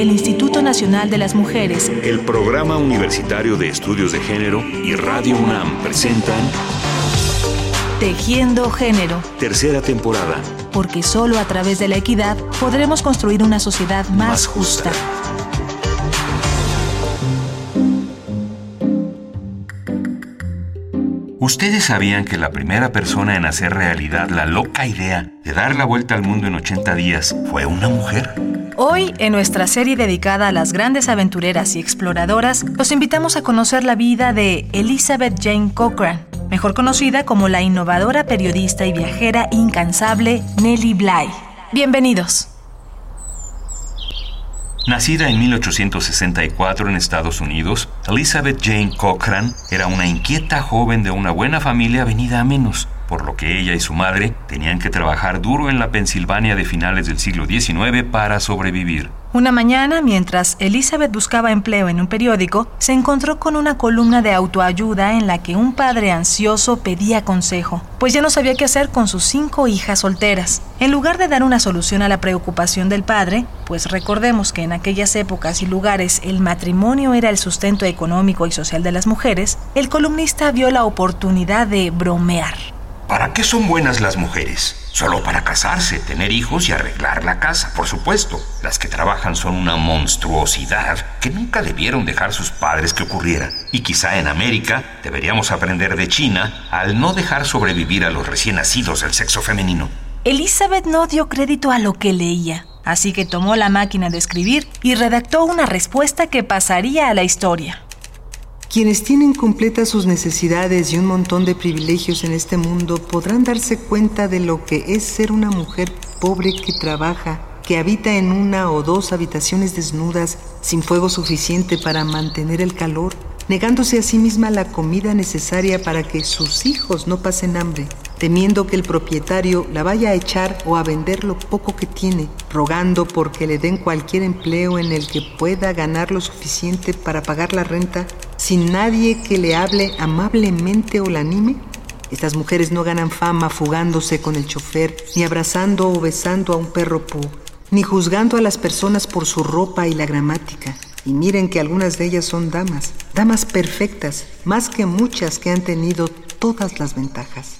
el Instituto Nacional de las Mujeres, el Programa Universitario de Estudios de Género y Radio UNAM presentan Tejiendo Género. Tercera temporada. Porque solo a través de la equidad podremos construir una sociedad más, justa. ¿Ustedes sabían que la primera persona en hacer realidad la loca idea de dar la vuelta al mundo en 80 días fue una mujer? Hoy, en nuestra serie dedicada a las grandes aventureras y exploradoras, los invitamos a conocer la vida de Elizabeth Jane Cochran, mejor conocida como la innovadora periodista y viajera incansable Nellie Bly. Bienvenidos. Nacida en 1864 en Estados Unidos, Elizabeth Jane Cochran era una inquieta joven de una buena familia venida a menos, por lo que ella y su madre tenían que trabajar duro en la Pensilvania de finales del siglo XIX para sobrevivir. Una mañana, mientras Elizabeth buscaba empleo en un periódico, se encontró con una columna de autoayuda en la que un padre ansioso pedía consejo, pues ya no sabía qué hacer con sus cinco hijas solteras. En lugar de dar una solución a la preocupación del padre, pues recordemos que en aquellas épocas y lugares el matrimonio era el sustento económico y social de las mujeres, el columnista vio la oportunidad de bromear. ¿Para qué son buenas las mujeres? Solo para casarse, tener hijos y arreglar la casa, por supuesto. Las que trabajan son una monstruosidad que nunca debieron dejar sus padres que ocurriera. Y quizá en América deberíamos aprender de China al no dejar sobrevivir a los recién nacidos del sexo femenino. Elizabeth no dio crédito a lo que leía, así que tomó la máquina de escribir y redactó una respuesta que pasaría a la historia. Quienes tienen completas sus necesidades y un montón de privilegios en este mundo podrán darse cuenta de lo que es ser una mujer pobre que trabaja, que habita en una o dos habitaciones desnudas, sin fuego suficiente para mantener el calor, negándose a sí misma la comida necesaria para que sus hijos no pasen hambre, temiendo que el propietario la vaya a echar o a vender lo poco que tiene, rogando porque le den cualquier empleo en el que pueda ganar lo suficiente para pagar la renta sin nadie que le hable amablemente o la anime? Estas mujeres no ganan fama fugándose con el chofer, ni abrazando o besando a un perro pu, ni juzgando a las personas por su ropa y la gramática. Y miren que algunas de ellas son damas, damas perfectas, más que muchas que han tenido todas las ventajas.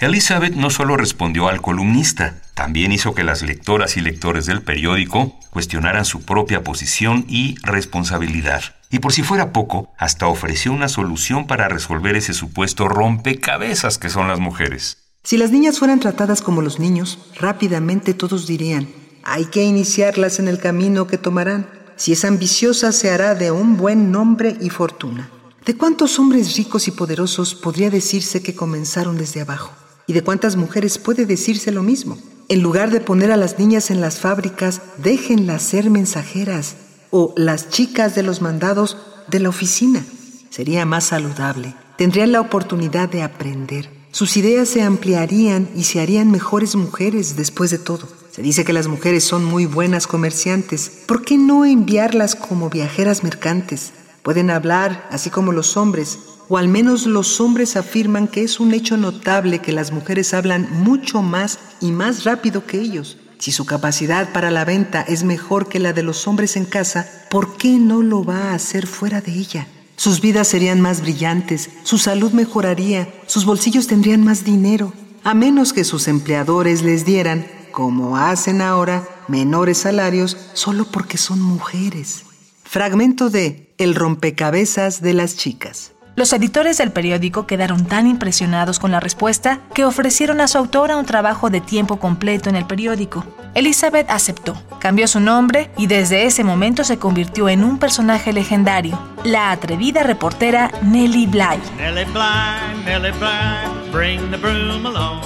Elizabeth no solo respondió al columnista, también hizo que las lectoras y lectores del periódico cuestionaran su propia posición y responsabilidad. Y por si fuera poco, hasta ofreció una solución para resolver ese supuesto rompecabezas que son las mujeres. Si las niñas fueran tratadas como los niños, rápidamente todos dirían, hay que iniciarlas en el camino que tomarán. Si es ambiciosa, se hará de un buen nombre y fortuna. ¿De cuántos hombres ricos y poderosos podría decirse que comenzaron desde abajo? ¿Y de cuántas mujeres puede decirse lo mismo? En lugar de poner a las niñas en las fábricas, déjenlas ser mensajeras o las chicas de los mandados de la oficina. Sería más saludable. Tendrían la oportunidad de aprender. Sus ideas se ampliarían y se harían mejores mujeres después de todo. Se dice que las mujeres son muy buenas comerciantes. ¿Por qué no enviarlas como viajeras mercantes? Pueden hablar así como los hombres, o al menos los hombres afirman que es un hecho notable que las mujeres hablan mucho más y más rápido que ellos. Si su capacidad para la venta es mejor que la de los hombres en casa, ¿por qué no lo va a hacer fuera de ella? Sus vidas serían más brillantes, su salud mejoraría, sus bolsillos tendrían más dinero, a menos que sus empleadores les dieran, como hacen ahora, menores salarios solo porque son mujeres. Fragmento de El rompecabezas de las chicas. Los editores del periódico quedaron tan impresionados con la respuesta que ofrecieron a su autora un trabajo de tiempo completo en el periódico. Elizabeth aceptó, cambió su nombre y desde ese momento se convirtió en un personaje legendario, la atrevida reportera Nellie Bly. Nellie Bly, Nellie Bly, bring the broom along.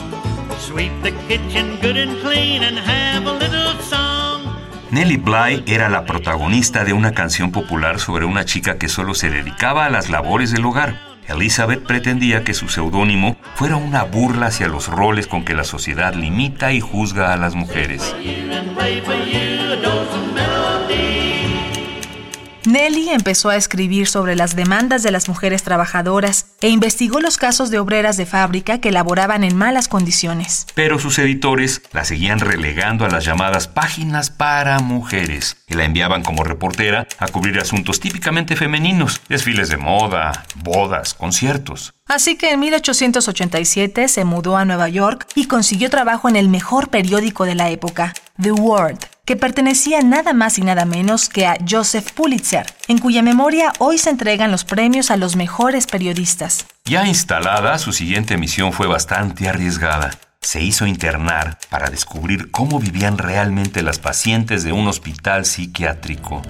Sweep the kitchen good and clean and have a little song. Nellie Bly era la protagonista de una canción popular sobre una chica que solo se dedicaba a las labores del hogar. Elizabeth pretendía que su seudónimo fuera una burla hacia los roles con que la sociedad limita y juzga a las mujeres. Nellie empezó a escribir sobre las demandas de las mujeres trabajadoras e investigó los casos de obreras de fábrica que laboraban en malas condiciones. Pero sus editores la seguían relegando a las llamadas páginas para mujeres y la enviaban como reportera a cubrir asuntos típicamente femeninos, desfiles de moda, bodas, conciertos. Así que en 1887 se mudó a Nueva York y consiguió trabajo en el mejor periódico de la época, The World, que pertenecía nada más y nada menos que a Joseph Pulitzer, en cuya memoria hoy se entregan los premios a los mejores periodistas. Ya instalada, su siguiente misión fue bastante arriesgada. Se hizo internar para descubrir cómo vivían realmente las pacientes de un hospital psiquiátrico.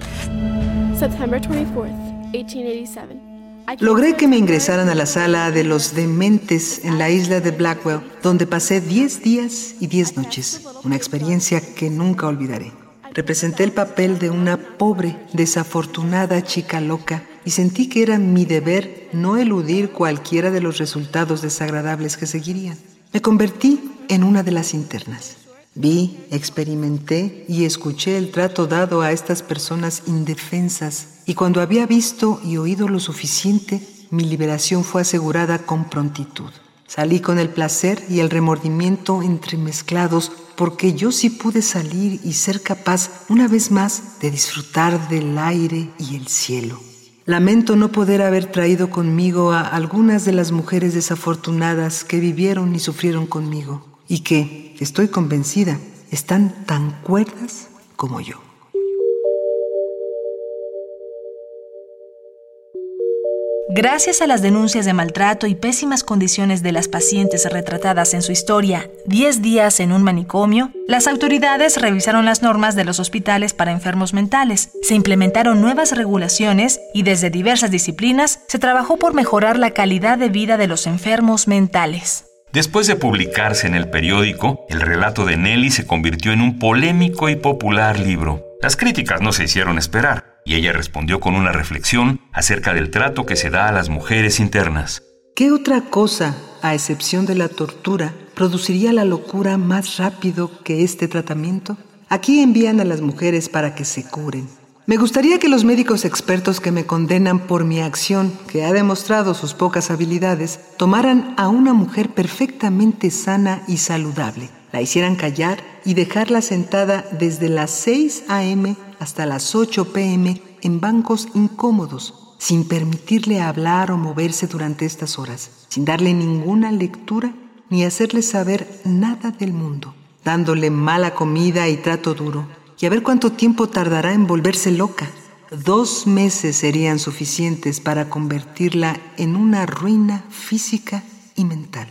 September 24, 1887. Logré que me ingresaran a la sala de los dementes en la isla de Blackwell, donde pasé 10 días y 10 noches, una experiencia que nunca olvidaré. Representé el papel de una pobre, desafortunada chica loca y sentí que era mi deber no eludir cualquiera de los resultados desagradables que seguirían. Me convertí en una de las internas. Vi, experimenté y escuché el trato dado a estas personas indefensas y cuando había visto y oído lo suficiente, mi liberación fue asegurada con prontitud. Salí con el placer y el remordimiento entremezclados porque yo sí pude salir y ser capaz una vez más de disfrutar del aire y el cielo. Lamento no poder haber traído conmigo a algunas de las mujeres desafortunadas que vivieron y sufrieron conmigo y que, estoy convencida, están tan cuerdas como yo. Gracias a las denuncias de maltrato y pésimas condiciones de las pacientes retratadas en su historia 10 días en un manicomio, las autoridades revisaron las normas de los hospitales para enfermos mentales, se implementaron nuevas regulaciones y desde diversas disciplinas se trabajó por mejorar la calidad de vida de los enfermos mentales. Después de publicarse en el periódico, el relato de Nelly se convirtió en un polémico y popular libro. Las críticas no se hicieron esperar, y ella respondió con una reflexión acerca del trato que se da a las mujeres internas. ¿Qué otra cosa, a excepción de la tortura, produciría la locura más rápido que este tratamiento? Aquí envían a las mujeres para que se curen, me gustaría que los médicos expertos que me condenan por mi acción, que ha demostrado sus pocas habilidades, tomaran a una mujer perfectamente sana y saludable, la hicieran callar y dejarla sentada desde las 6 a.m. hasta las 8 p.m. en bancos incómodos, sin permitirle hablar o moverse durante estas horas, sin darle ninguna lectura ni hacerle saber nada del mundo, dándole mala comida y trato duro y a ver cuánto tiempo tardará en volverse loca. Dos meses serían suficientes para convertirla en una ruina física y mental.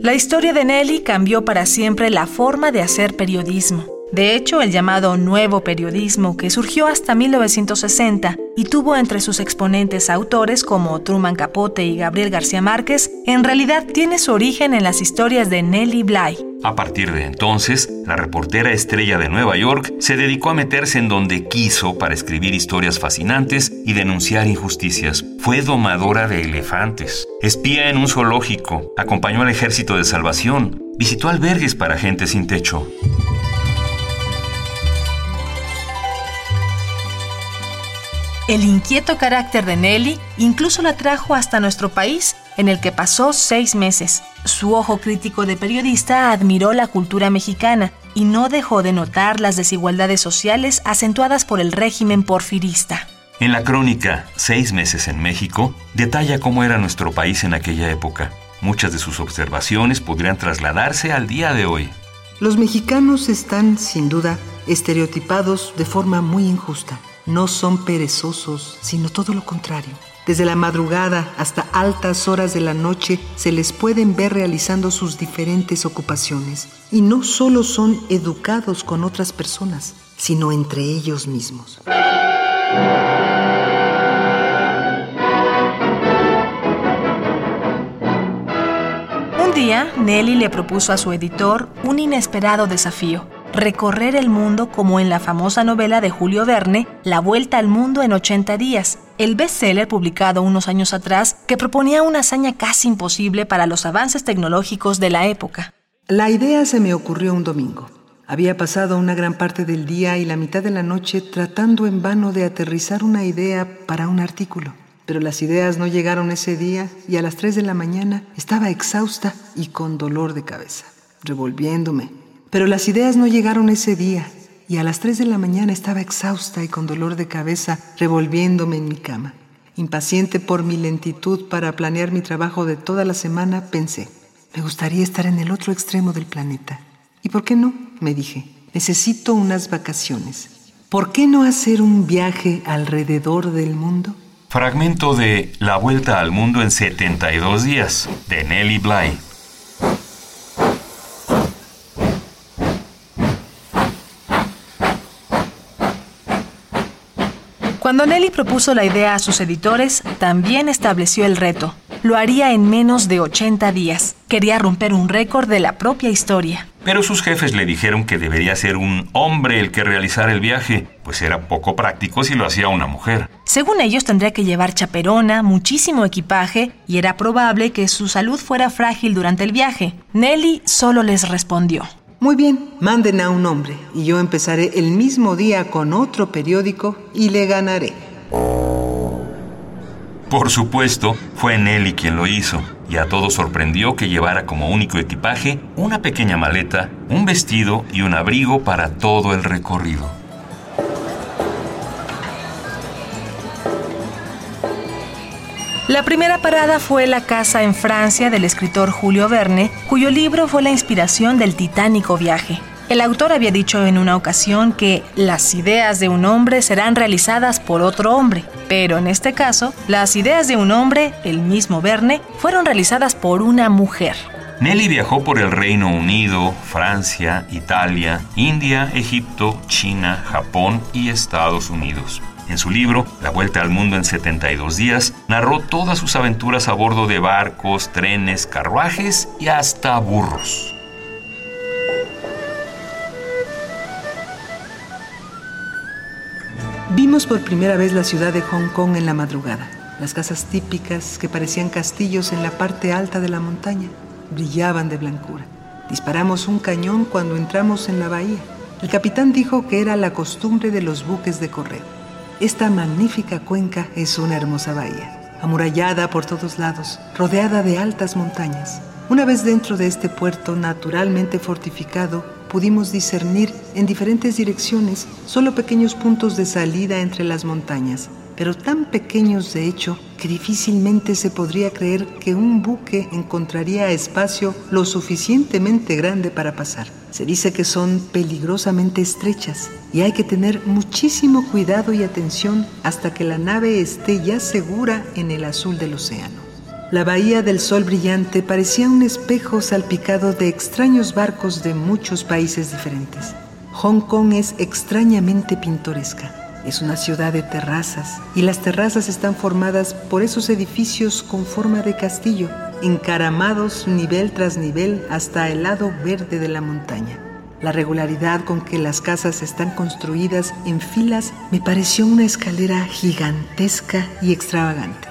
La historia de Nelly cambió para siempre la forma de hacer periodismo. De hecho, el llamado nuevo periodismo, que surgió hasta 1960 y tuvo entre sus exponentes autores como Truman Capote y Gabriel García Márquez, en realidad tiene su origen en las historias de Nellie Bly. A partir de entonces, la reportera estrella de Nueva York se dedicó a meterse en donde quiso para escribir historias fascinantes y denunciar injusticias. Fue domadora de elefantes, espía en un zoológico, acompañó al ejército de salvación, visitó albergues para gente sin techo. El inquieto carácter de Nelly incluso la trajo hasta nuestro país, en el que pasó seis meses. Su ojo crítico de periodista admiró la cultura mexicana y no dejó de notar las desigualdades sociales acentuadas por el régimen porfirista. En la crónica Seis meses en México, detalla cómo era nuestro país en aquella época. Muchas de sus observaciones podrían trasladarse al día de hoy. Los mexicanos están, sin duda, estereotipados de forma muy injusta no son perezosos, sino todo lo contrario. Desde la madrugada hasta altas horas de la noche se les pueden ver realizando sus diferentes ocupaciones. Y no solo son educados con otras personas, sino entre ellos mismos. Un día, Nelly le propuso a su editor un inesperado desafío recorrer el mundo como en la famosa novela de Julio Verne, La Vuelta al Mundo en 80 días, el bestseller publicado unos años atrás que proponía una hazaña casi imposible para los avances tecnológicos de la época. La idea se me ocurrió un domingo. Había pasado una gran parte del día y la mitad de la noche tratando en vano de aterrizar una idea para un artículo. Pero las ideas no llegaron ese día y a las 3 de la mañana estaba exhausta y con dolor de cabeza, revolviéndome. Pero las ideas no llegaron ese día y a las 3 de la mañana estaba exhausta y con dolor de cabeza, revolviéndome en mi cama. Impaciente por mi lentitud para planear mi trabajo de toda la semana, pensé, me gustaría estar en el otro extremo del planeta. ¿Y por qué no? me dije, necesito unas vacaciones. ¿Por qué no hacer un viaje alrededor del mundo? Fragmento de La Vuelta al Mundo en 72 días, de Nelly Bly. Cuando Nelly propuso la idea a sus editores, también estableció el reto. Lo haría en menos de 80 días. Quería romper un récord de la propia historia. Pero sus jefes le dijeron que debería ser un hombre el que realizara el viaje, pues era poco práctico si lo hacía una mujer. Según ellos tendría que llevar chaperona, muchísimo equipaje y era probable que su salud fuera frágil durante el viaje. Nelly solo les respondió. Muy bien, manden a un hombre y yo empezaré el mismo día con otro periódico y le ganaré. Por supuesto, fue Nelly quien lo hizo, y a todos sorprendió que llevara como único equipaje una pequeña maleta, un vestido y un abrigo para todo el recorrido. La primera parada fue la casa en Francia del escritor Julio Verne, cuyo libro fue la inspiración del titánico viaje. El autor había dicho en una ocasión que las ideas de un hombre serán realizadas por otro hombre, pero en este caso, las ideas de un hombre, el mismo Verne, fueron realizadas por una mujer. Nelly viajó por el Reino Unido, Francia, Italia, India, Egipto, China, Japón y Estados Unidos. En su libro, La Vuelta al Mundo en 72 días, narró todas sus aventuras a bordo de barcos, trenes, carruajes y hasta burros. Vimos por primera vez la ciudad de Hong Kong en la madrugada. Las casas típicas que parecían castillos en la parte alta de la montaña brillaban de blancura. Disparamos un cañón cuando entramos en la bahía. El capitán dijo que era la costumbre de los buques de correo. Esta magnífica cuenca es una hermosa bahía, amurallada por todos lados, rodeada de altas montañas. Una vez dentro de este puerto naturalmente fortificado, pudimos discernir en diferentes direcciones solo pequeños puntos de salida entre las montañas, pero tan pequeños de hecho que difícilmente se podría creer que un buque encontraría espacio lo suficientemente grande para pasar. Se dice que son peligrosamente estrechas y hay que tener muchísimo cuidado y atención hasta que la nave esté ya segura en el azul del océano. La bahía del sol brillante parecía un espejo salpicado de extraños barcos de muchos países diferentes. Hong Kong es extrañamente pintoresca. Es una ciudad de terrazas y las terrazas están formadas por esos edificios con forma de castillo, encaramados nivel tras nivel hasta el lado verde de la montaña. La regularidad con que las casas están construidas en filas me pareció una escalera gigantesca y extravagante.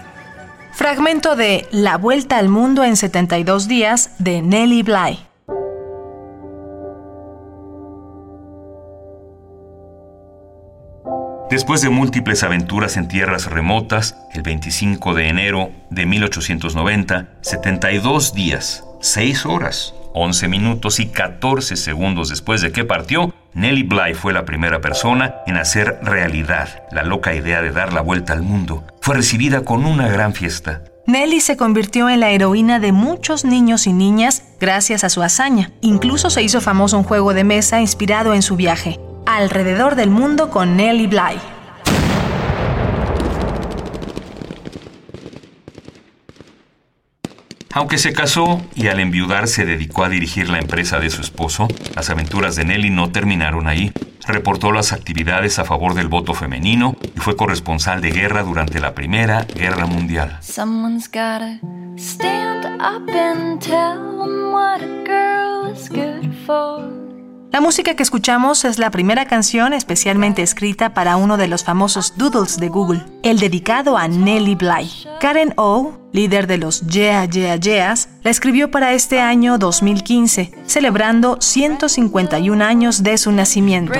Fragmento de La Vuelta al Mundo en 72 días de Nelly Bly. Después de múltiples aventuras en tierras remotas, el 25 de enero de 1890, 72 días, 6 horas, 11 minutos y 14 segundos después de que partió, Nellie Bly fue la primera persona en hacer realidad la loca idea de dar la vuelta al mundo. Fue recibida con una gran fiesta. Nelly se convirtió en la heroína de muchos niños y niñas gracias a su hazaña. Incluso se hizo famoso un juego de mesa inspirado en su viaje, Alrededor del Mundo con Nelly Bly. Aunque se casó y al enviudar se dedicó a dirigir la empresa de su esposo, las aventuras de Nelly no terminaron ahí. Reportó las actividades a favor del voto femenino y fue corresponsal de guerra durante la Primera Guerra Mundial. La música que escuchamos es la primera canción especialmente escrita para uno de los famosos doodles de Google, el dedicado a Nellie Bly. Karen O, líder de los Yeah Yeah Yeahs, la escribió para este año 2015, celebrando 151 años de su nacimiento.